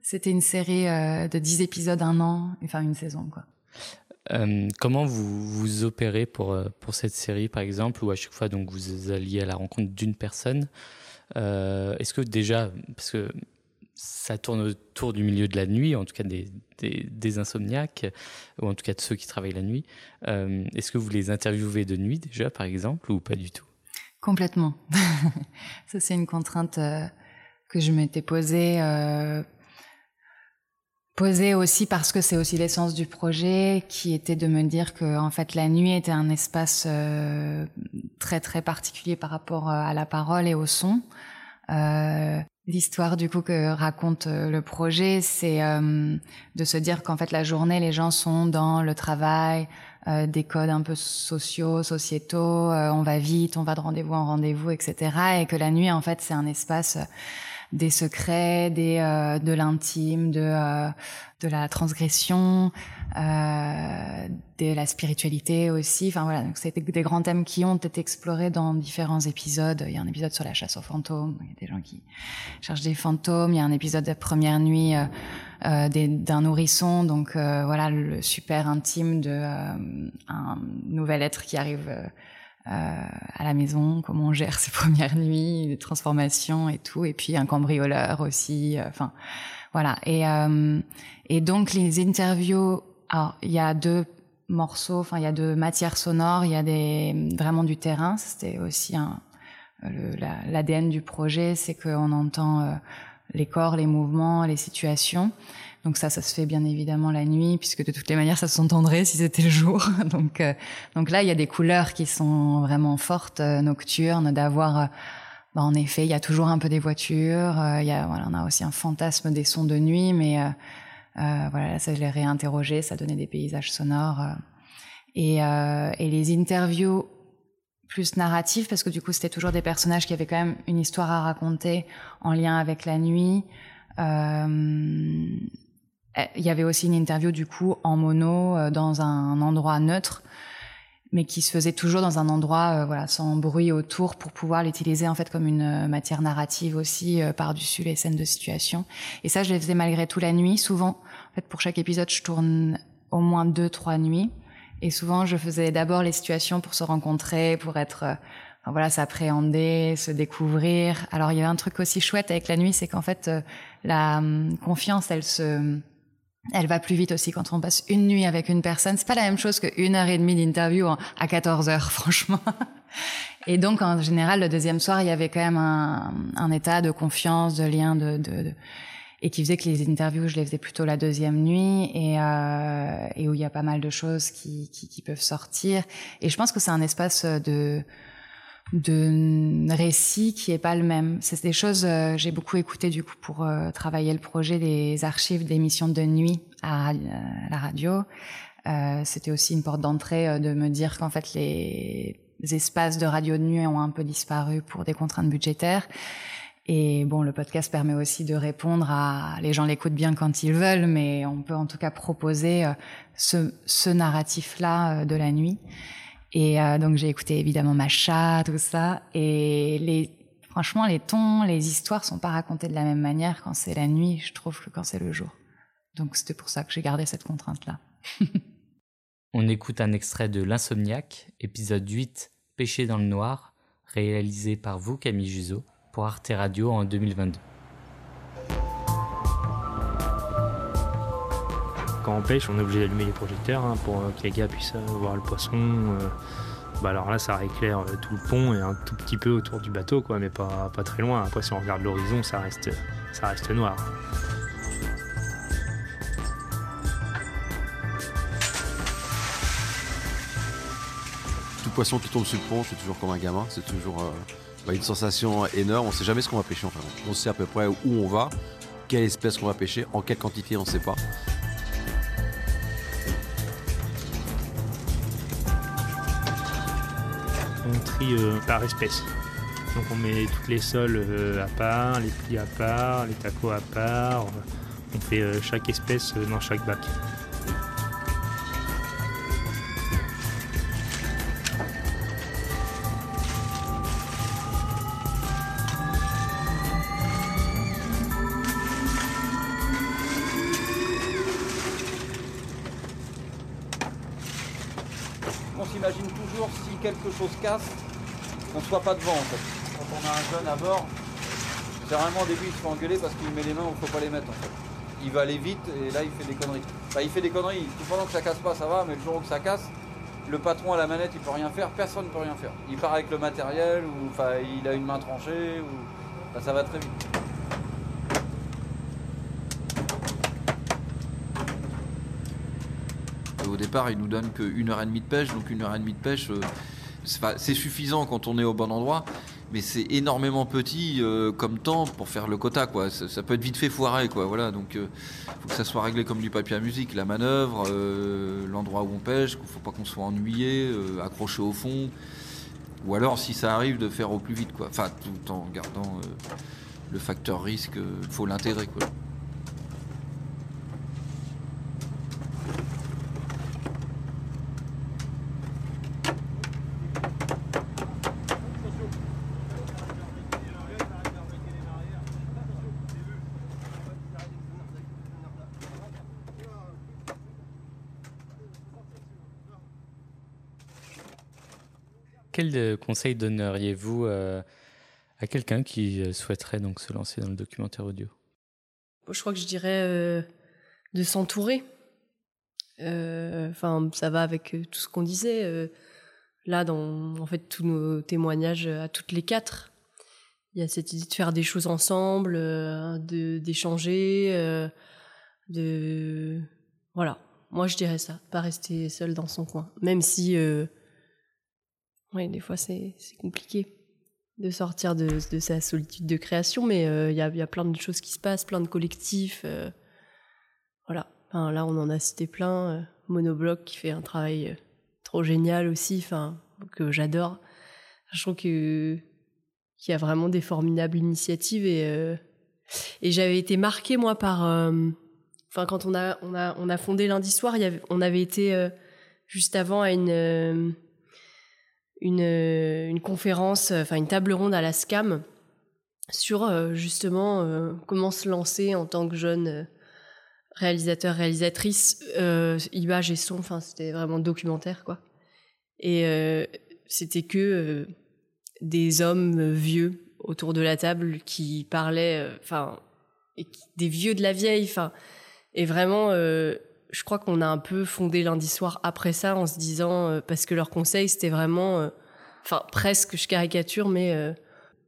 C'était une série euh, de dix épisodes, un an, enfin une saison quoi. Euh, comment vous vous opérez pour pour cette série par exemple, ou à chaque fois donc vous alliez à la rencontre d'une personne? Euh, Est-ce que déjà, parce que ça tourne autour du milieu de la nuit, en tout cas des, des, insomniaques, ou en tout cas de ceux qui travaillent la nuit. Euh, Est-ce que vous les interviewez de nuit déjà, par exemple, ou pas du tout? Complètement. ça, c'est une contrainte euh, que je m'étais posée. Euh, posée aussi parce que c'est aussi l'essence du projet, qui était de me dire que en fait la nuit était un espace très très particulier par rapport à la parole et au son. L'histoire du coup que raconte euh, le projet, c'est euh, de se dire qu'en fait la journée, les gens sont dans le travail, euh, des codes un peu sociaux, sociétaux, euh, on va vite, on va de rendez-vous en rendez-vous, etc. Et que la nuit, en fait, c'est un espace des secrets, des, euh, de l'intime, de, euh, de la transgression, euh, de la spiritualité aussi. Enfin voilà, donc c'était des grands thèmes qui ont été explorés dans différents épisodes. Il y a un épisode sur la chasse aux fantômes, il y a des gens qui cherchent des fantômes. Il y a un épisode de première nuit euh, euh, d'un nourrisson, donc voilà le super intime de un nouvel être qui arrive. Euh, à la maison, comment on gère ses premières nuits, les transformations et tout, et puis un cambrioleur aussi. Euh, enfin, voilà. Et euh, et donc les interviews. Alors il y a deux morceaux, enfin il y a deux matières sonores, il y a des vraiment du terrain. C'était aussi un l'ADN la, du projet, c'est qu'on entend les corps, les mouvements, les situations. Donc ça, ça se fait bien évidemment la nuit, puisque de toutes les manières, ça s'entendrait si c'était le jour. donc, euh, donc là, il y a des couleurs qui sont vraiment fortes, euh, nocturnes, d'avoir... Euh, bah, en effet, il y a toujours un peu des voitures. Euh, il y a, voilà, on a aussi un fantasme des sons de nuit, mais voilà, ça je l'ai réinterrogé, ça donnait des paysages sonores. et, et les interviews plus narratives, parce que du coup, c'était toujours des personnages qui avaient quand même une histoire à raconter en lien avec la nuit. Euh, il y avait aussi une interview du coup en mono euh, dans un endroit neutre mais qui se faisait toujours dans un endroit euh, voilà sans bruit autour pour pouvoir l'utiliser en fait comme une euh, matière narrative aussi euh, par-dessus les scènes de situation. Et ça je les faisais malgré tout la nuit. Souvent en fait pour chaque épisode je tourne au moins deux trois nuits. Et souvent je faisais d'abord les situations pour se rencontrer pour être enfin, voilà s'appréhender se découvrir. Alors il y avait un truc aussi chouette avec la nuit c'est qu'en fait la hum, confiance elle se elle va plus vite aussi quand on passe une nuit avec une personne. C'est pas la même chose qu'une heure et demie d'interview à 14 heures, franchement. Et donc, en général, le deuxième soir, il y avait quand même un, un état de confiance, de lien, de, de, de, et qui faisait que les interviews, je les faisais plutôt la deuxième nuit, et, euh, et où il y a pas mal de choses qui, qui, qui peuvent sortir. Et je pense que c'est un espace de de récit qui est pas le même. C'est des choses euh, j'ai beaucoup écouté du coup pour euh, travailler le projet des archives d'émissions de nuit à, à, la radio. Euh, C'était aussi une porte d'entrée euh, de me dire qu'en fait les espaces de radio de nuit ont un peu disparu pour des contraintes budgétaires. Et bon, le podcast permet aussi de répondre à les gens l'écoutent bien quand ils veulent, mais on peut en tout cas proposer euh, ce, ce narratif-là euh, de la nuit. Et euh, donc j'ai écouté évidemment Macha, tout ça, et franchement les tons, les histoires sont pas racontées de la même manière quand c'est la nuit, je trouve que quand c'est le jour. Donc c'était pour ça que j'ai gardé cette contrainte-là. On écoute un extrait de L'Insomniaque, épisode 8, Pêcher dans le noir, réalisé par vous Camille Juzo pour Arte Radio en 2022. Quand on pêche, on est obligé d'allumer les projecteurs hein, pour que les gars puissent voir le poisson. Euh, bah alors là, ça éclaire euh, tout le pont et un tout petit peu autour du bateau, quoi, mais pas, pas très loin. Après, si on regarde l'horizon, ça reste, ça reste noir. Tout poisson qui tombe sur le pont, c'est toujours comme un gamin, c'est toujours euh, bah, une sensation énorme. On sait jamais ce qu'on va pêcher. On sait à peu près où on va, quelle espèce qu'on va pêcher, en quelle quantité, on ne sait pas. On euh, par espèce. Donc on met toutes les sols euh, à part, les plis à part, les tacos à part. On fait euh, chaque espèce dans chaque bac. Casse, on ne soit pas devant en fait. Quand on a un jeune à bord, généralement au début il se fait engueuler parce qu'il met les mains où il ne faut pas les mettre en fait. Il va aller vite et là il fait des conneries. Il fait des conneries, tout pendant que ça casse pas ça va, mais le jour où ça casse, le patron à la manette il peut rien faire, personne ne peut rien faire. Il part avec le matériel ou il a une main tranchée ou ça va très vite. Au départ, ils nous donnent qu'une heure et demie de pêche, donc une heure et demie de pêche, euh, c'est suffisant quand on est au bon endroit, mais c'est énormément petit euh, comme temps pour faire le quota, quoi. Ça, peut être vite fait foiré, quoi. Voilà, donc il faut que ça soit réglé comme du papier à musique, la manœuvre, euh, l'endroit où on pêche, faut pas qu'on soit ennuyé, euh, accroché au fond, ou alors si ça arrive de faire au plus vite, quoi. Enfin, tout en gardant euh, le facteur risque, faut l'intégrer, quoi. Quel euh, conseil donneriez-vous euh, à quelqu'un qui euh, souhaiterait donc se lancer dans le documentaire audio? Je crois que je dirais euh, de s'entourer. Enfin, ça va avec tout ce qu'on disait. là, dans en fait tous nos témoignages à toutes les quatre, il y a cette idée de faire des choses ensemble, de d'échanger, de voilà. Moi, je dirais ça, pas rester seul dans son coin, même si, ouais, des fois c'est compliqué de sortir de, de sa solitude de création, mais euh, il y, a, y a plein de choses qui se passent, plein de collectifs. euh, voilà. Enfin, là, on en a cité plein. euh, Monobloc qui fait un travail trop génial aussi, enfin, que j'adore. Je trouve que qu'il y a vraiment des formidables initiatives et et j'avais été marquée moi par enfin quand on a on a on a fondé lundi soir on avait été juste avant à une une euh, une conférence enfin une table ronde à la SCAM sur euh, justement euh, comment se lancer en tant que jeune euh, réalisateur réalisatrice euh, image et son enfin c'était vraiment documentaire quoi. Et euh, c'était que euh, des hommes euh, vieux autour de la table qui parlaient, euh, enfin, des vieux de la vieille, enfin, et vraiment, euh, je crois qu'on a un peu fondé lundi soir après ça en se disant, euh, parce que leur conseil c'était vraiment, euh, enfin, presque, je caricature, mais euh,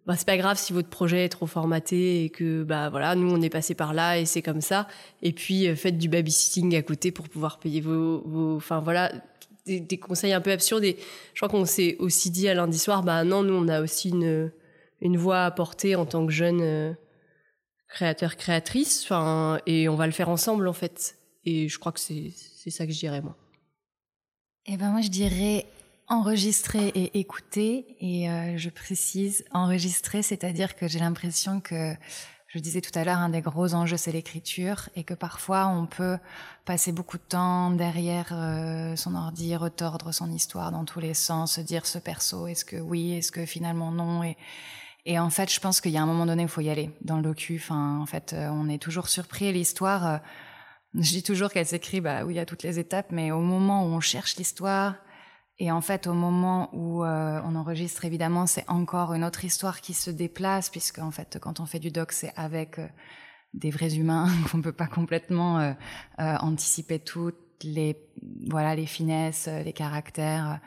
bah, c'est pas grave si votre projet est trop formaté et que, bah voilà, nous on est passé par là et c'est comme ça, et puis faites du babysitting à côté pour pouvoir payer vos, enfin voilà, des, conseils un peu absurdes. Et je crois qu'on s'est aussi dit à lundi soir bah non nous on a aussi une une voix à porter en tant que jeune euh, créateur créatrice enfin et on va le faire ensemble en fait et je crois que c'est ça que je dirais moi Eh ben moi je dirais enregistrer et écouter. Et euh, je précise enregistrer, c'est-à-dire que j'ai l'impression que, je disais tout à l'heure, un des gros enjeux, c'est l'écriture, et que parfois on peut passer beaucoup de temps derrière euh, son ordi, retordre son histoire dans tous les sens, se dire ce perso, est-ce que oui, est-ce que finalement non, et, et en fait, je pense qu'il y a un moment donné il faut y aller dans le docu. Enfin, en fait, euh, on est toujours surpris. L'histoire, je dis toujours qu'elle s'écrit, bah oui, à toutes les étapes, mais au moment où on cherche l'histoire, et en fait, au moment où euh, on enregistre, évidemment, c'est encore une autre histoire qui se déplace, puisque en fait, quand on fait du doc, c'est avec euh, des vrais humains qu'on peut pas complètement euh, anticiper toutes les voilà les finesses, les caractères.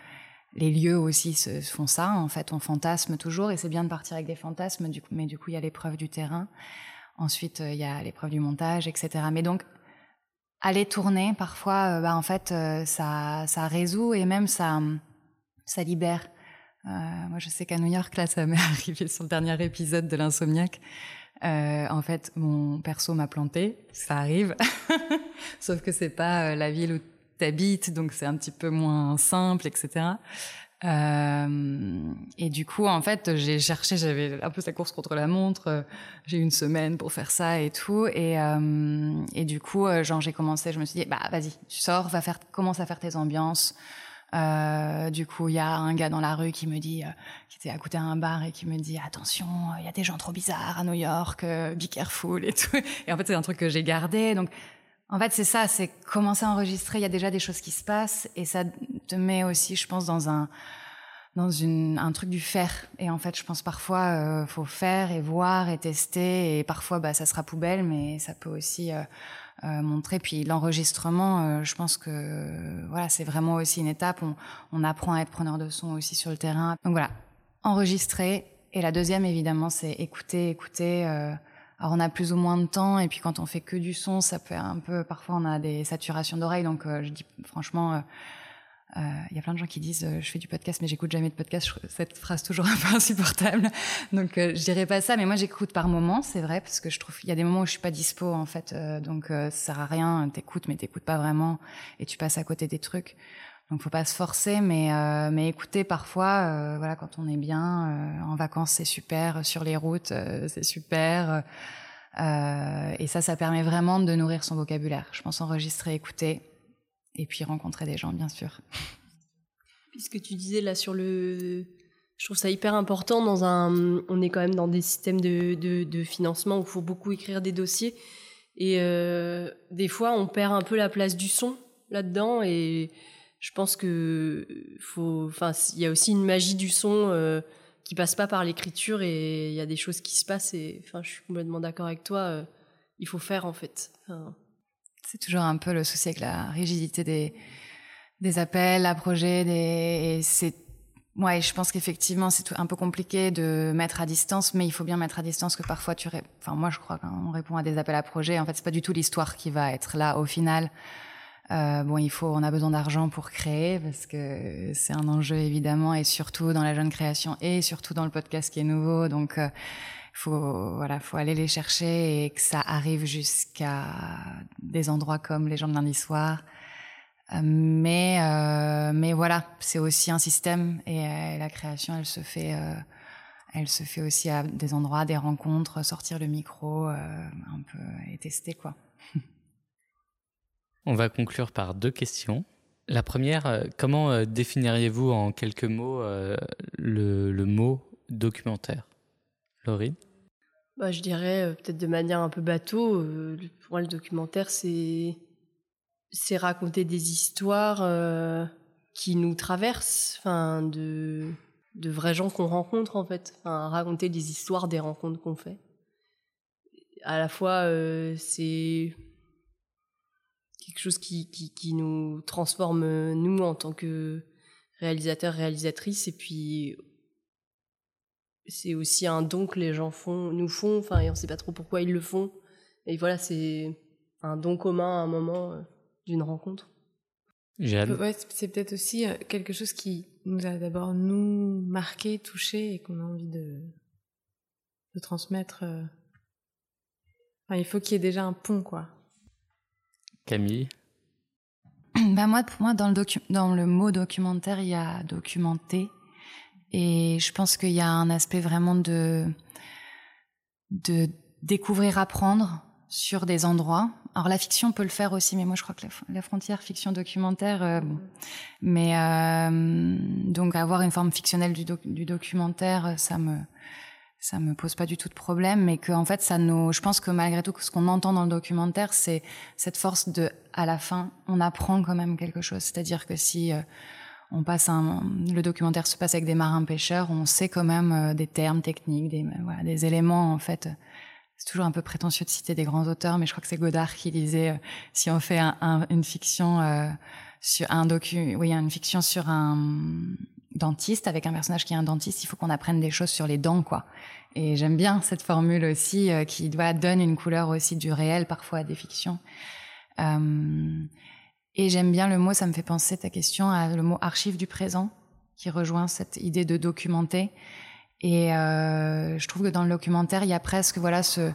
Les lieux aussi se font ça. En fait, on fantasme toujours, et c'est bien de partir avec des fantasmes. Mais du coup, il y a l'épreuve du terrain. Ensuite, il y a l'épreuve du montage, etc. Mais donc, aller tourner, parfois, euh, bah, en fait, euh, ça, ça résout et même ça, ça libère. Euh, moi, je sais qu'à New York, là, ça m'est arrivé sur le dernier épisode de l'Insomniac. en fait, mon perso m'a planté, ça arrive. Sauf que c'est pas la ville où t'habites, donc c'est un petit peu moins simple, etc. Euh, et du coup, en fait, j'ai cherché, j'avais un peu sa course contre la montre. J'ai eu une semaine pour faire ça et tout. Et, euh, et du coup, euh, genre, j'ai commencé, je me suis dit, bah, vas-y, tu sors, va faire, commence à faire tes ambiances. Euh, du coup, il y a un gars dans la rue qui me dit, euh, qui était à côté d'un bar et qui me dit, attention, il y a des gens trop bizarres à New York, be careful et tout. Et en fait, c'est un truc que j'ai gardé. Donc, en fait, c'est ça, c'est commencer à enregistrer. Il y a déjà des choses qui se passent et ça te met aussi, je pense, dans un dans une, un truc du faire. Et en fait, je pense parfois, euh, faut faire et voir et tester. Et parfois, bah, ça sera poubelle, mais ça peut aussi euh, euh, montrer. Puis l'enregistrement, euh, je pense que voilà, c'est vraiment aussi une étape. On, on apprend à être preneur de son aussi sur le terrain. Donc voilà, enregistrer. Et la deuxième, évidemment, c'est écouter, écouter. Euh, alors on a plus ou moins de temps et puis quand on fait que du son, ça peut un peu parfois on a des saturations d'oreilles. Donc euh, je dis franchement il euh, y a plein de gens qui disent euh, je fais du podcast mais j'écoute jamais de podcast. Cette phrase toujours un peu insupportable. Donc euh, je dirais pas ça mais moi j'écoute par moment c'est vrai parce que je trouve il y a des moments où je suis pas dispo en fait donc ça sert à rien. T'écoutes mais t'écoutes pas vraiment et tu passes à côté des trucs donc faut pas se forcer mais mais écouter parfois voilà quand on est bien en vacances c'est super sur les routes c'est super et ça ça permet vraiment de nourrir son vocabulaire je pense enregistrer écouter et puis rencontrer des gens, bien sûr. Puisque tu disais là sur le. Je trouve ça hyper important dans un. On est quand même dans des systèmes de, de, de financement où il faut beaucoup écrire des dossiers. Et euh, des fois, on perd un peu la place du son là-dedans. Et je pense que il y a aussi une magie du son euh, qui passe pas par l'écriture et il y a des choses qui se passent. Et enfin, je suis complètement d'accord avec toi. Euh, il faut faire en fait. C'est toujours un peu le souci avec la rigidité des, des appels à projets. Ouais, je pense qu'effectivement, c'est un peu compliqué de mettre à distance, mais il faut bien mettre à distance que parfois tu, enfin, moi, je crois qu'on répond à des appels à projets. En fait, c'est pas du tout l'histoire qui va être là au final. Euh, bon, il faut, on a besoin d'argent pour créer parce que c'est un enjeu évidemment, et surtout dans la jeune création et surtout dans le podcast qui est nouveau. Donc, euh, faut voilà, faut aller les chercher et que ça arrive jusqu'à des endroits comme les gens de lundi soir. Mais voilà, c'est aussi un système et euh, la création, elle se fait elle se fait aussi à des endroits, des rencontres, sortir le micro, un peu et tester quoi. On va conclure par deux questions. La première, comment définiriez-vous en quelques mots le, le mot documentaire? Laurie? Bah, Je dirais euh, peut-être de manière un peu bateau. Euh, pour moi, le documentaire, c'est raconter des histoires euh, qui nous traversent, enfin de de vrais gens qu'on rencontre en fait, enfin raconter des histoires des rencontres qu'on fait. À la fois, euh, c'est quelque chose qui, qui, qui nous transforme nous en tant que réalisateurs réalisatrices et puis c'est aussi un don que les gens font, nous font, enfin, et on ne sait pas trop pourquoi ils le font. Et voilà, c'est un don commun à un moment euh, d'une rencontre. Ouais, c'est peut-être aussi euh, quelque chose qui nous a d'abord nous marqué, touché et qu'on a envie de, de transmettre. Euh. Enfin, il faut qu'il y ait déjà un pont, quoi. Camille bah moi, pour moi, dans le, mot documentaire, il y a documenter. Et je pense qu'il y a un aspect vraiment de, de découvrir, apprendre sur des endroits. Alors la fiction peut le faire aussi, mais moi je crois que la, frontière fiction documentaire, euh, mais euh, donc avoir une forme fictionnelle du, documentaire, ça me ça me pose pas du tout de problème, mais que en fait ça nous, je pense que malgré tout, ce qu'on entend dans le documentaire, c'est cette force de, à la fin, on apprend quand même quelque chose. C'est-à-dire que si euh, on passe un, le documentaire se passe avec des marins pêcheurs, on sait quand même des termes techniques, des, voilà, des éléments en fait c'est toujours un peu prétentieux de citer des grands auteurs, mais je crois que c'est Godard qui disait euh, si on fait un, une fiction euh, sur un docu, oui, une fiction sur un dentiste avec un personnage qui est un dentiste, il faut qu'on apprenne des choses sur les dents, quoi. Et j'aime bien cette formule aussi euh, qui donne une couleur aussi du réel parfois à des fictions. et j'aime bien le mot, ça me fait penser ta question à le mot archive du présent qui rejoint cette idée de documenter. Et euh, je trouve que dans le documentaire, il y a presque voilà ce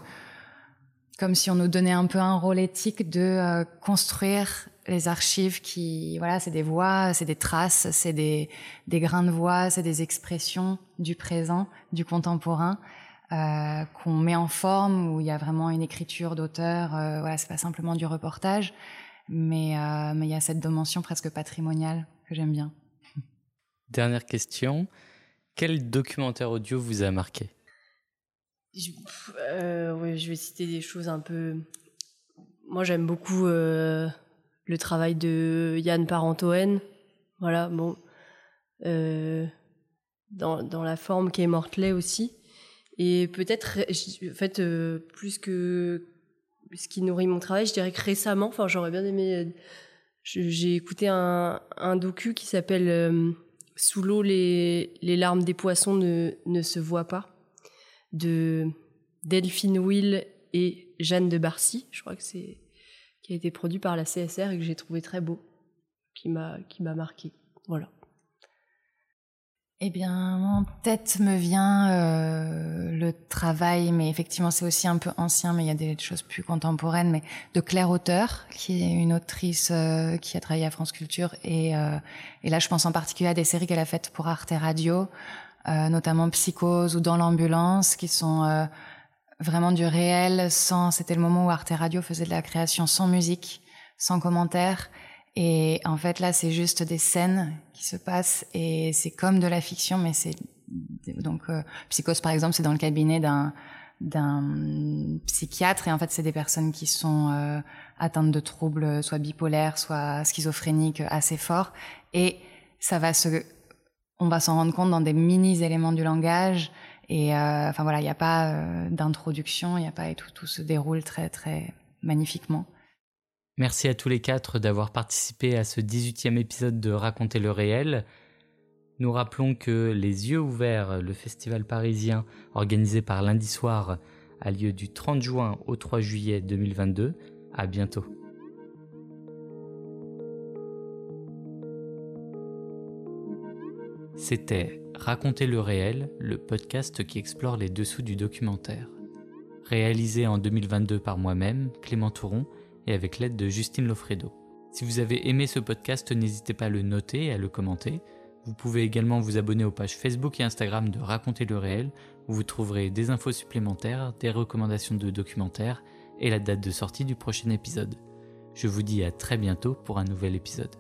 comme si on nous donnait un peu un rôle éthique de euh, construire les archives qui voilà c'est des voix c'est des traces c'est des, des grains de voix c'est des expressions du présent du contemporain euh, qu'on met en forme où il y a vraiment une écriture d'auteur euh, voilà c'est pas simplement du reportage mais euh, mais il y a cette dimension presque patrimoniale que j'aime bien dernière question quel documentaire audio vous a marqué? Je, euh, je vais citer des choses un peu. Moi, j'aime beaucoup euh, le travail de Yann Parentoen. Voilà, bon. Euh, dans, dans, la forme qui est Mortelet aussi. Et peut-être, en fait, plus que ce qui nourrit mon travail, je dirais que récemment, enfin, j'aurais bien aimé. J'ai écouté un, un docu qui s'appelle sous l'eau, les, les, larmes des poissons ne, ne, se voient pas, de Delphine Will et Jeanne de Barcy, je crois que c'est qui a été produit par la CSR et que j'ai trouvé très beau, qui m'a qui m'a marqué. Voilà. Eh bien, en tête me vient euh, le travail, mais effectivement c'est aussi un peu ancien, mais il y a des choses plus contemporaines, mais de Claire Auteur, qui est une autrice euh, qui a travaillé à France Culture, et, euh, et là je pense en particulier à des séries qu'elle a faites pour Arte Radio, euh, notamment Psychose ou Dans l'ambulance, qui sont euh, vraiment du réel, sans. C'était le moment où Arte Radio faisait de la création sans musique, sans commentaire et en fait, là, c'est juste des scènes qui se passent et c'est comme de la fiction, mais c'est donc euh, Psychose par exemple, c'est dans le cabinet d'un d'un psychiatre et en fait c'est des personnes qui sont euh, atteintes de troubles soit bipolaires soit schizophréniques assez forts et ça va se on va s'en rendre compte dans des mini éléments du langage et euh, enfin voilà il n'y a pas euh, d'introduction il n'y a pas et tout se déroule très très magnifiquement Merci à tous les quatre d'avoir participé à ce 18e épisode de Raconter le réel. Nous rappelons que Les Yeux ouverts, le festival parisien organisé par lundi soir, a lieu du 30 juin au 3 juillet 2022. À bientôt. C'était Raconter le réel, le podcast qui explore les dessous du documentaire. Réalisé en 2022 par moi-même, Clément Touron, et avec l'aide de Justine Lofredo. Si vous avez aimé ce podcast, n'hésitez pas à le noter et à le commenter. Vous pouvez également vous abonner aux pages Facebook et Instagram de Raconter le réel, où vous trouverez des infos supplémentaires, des recommandations de documentaires et la date de sortie du prochain épisode. Je vous dis à très bientôt pour un nouvel épisode.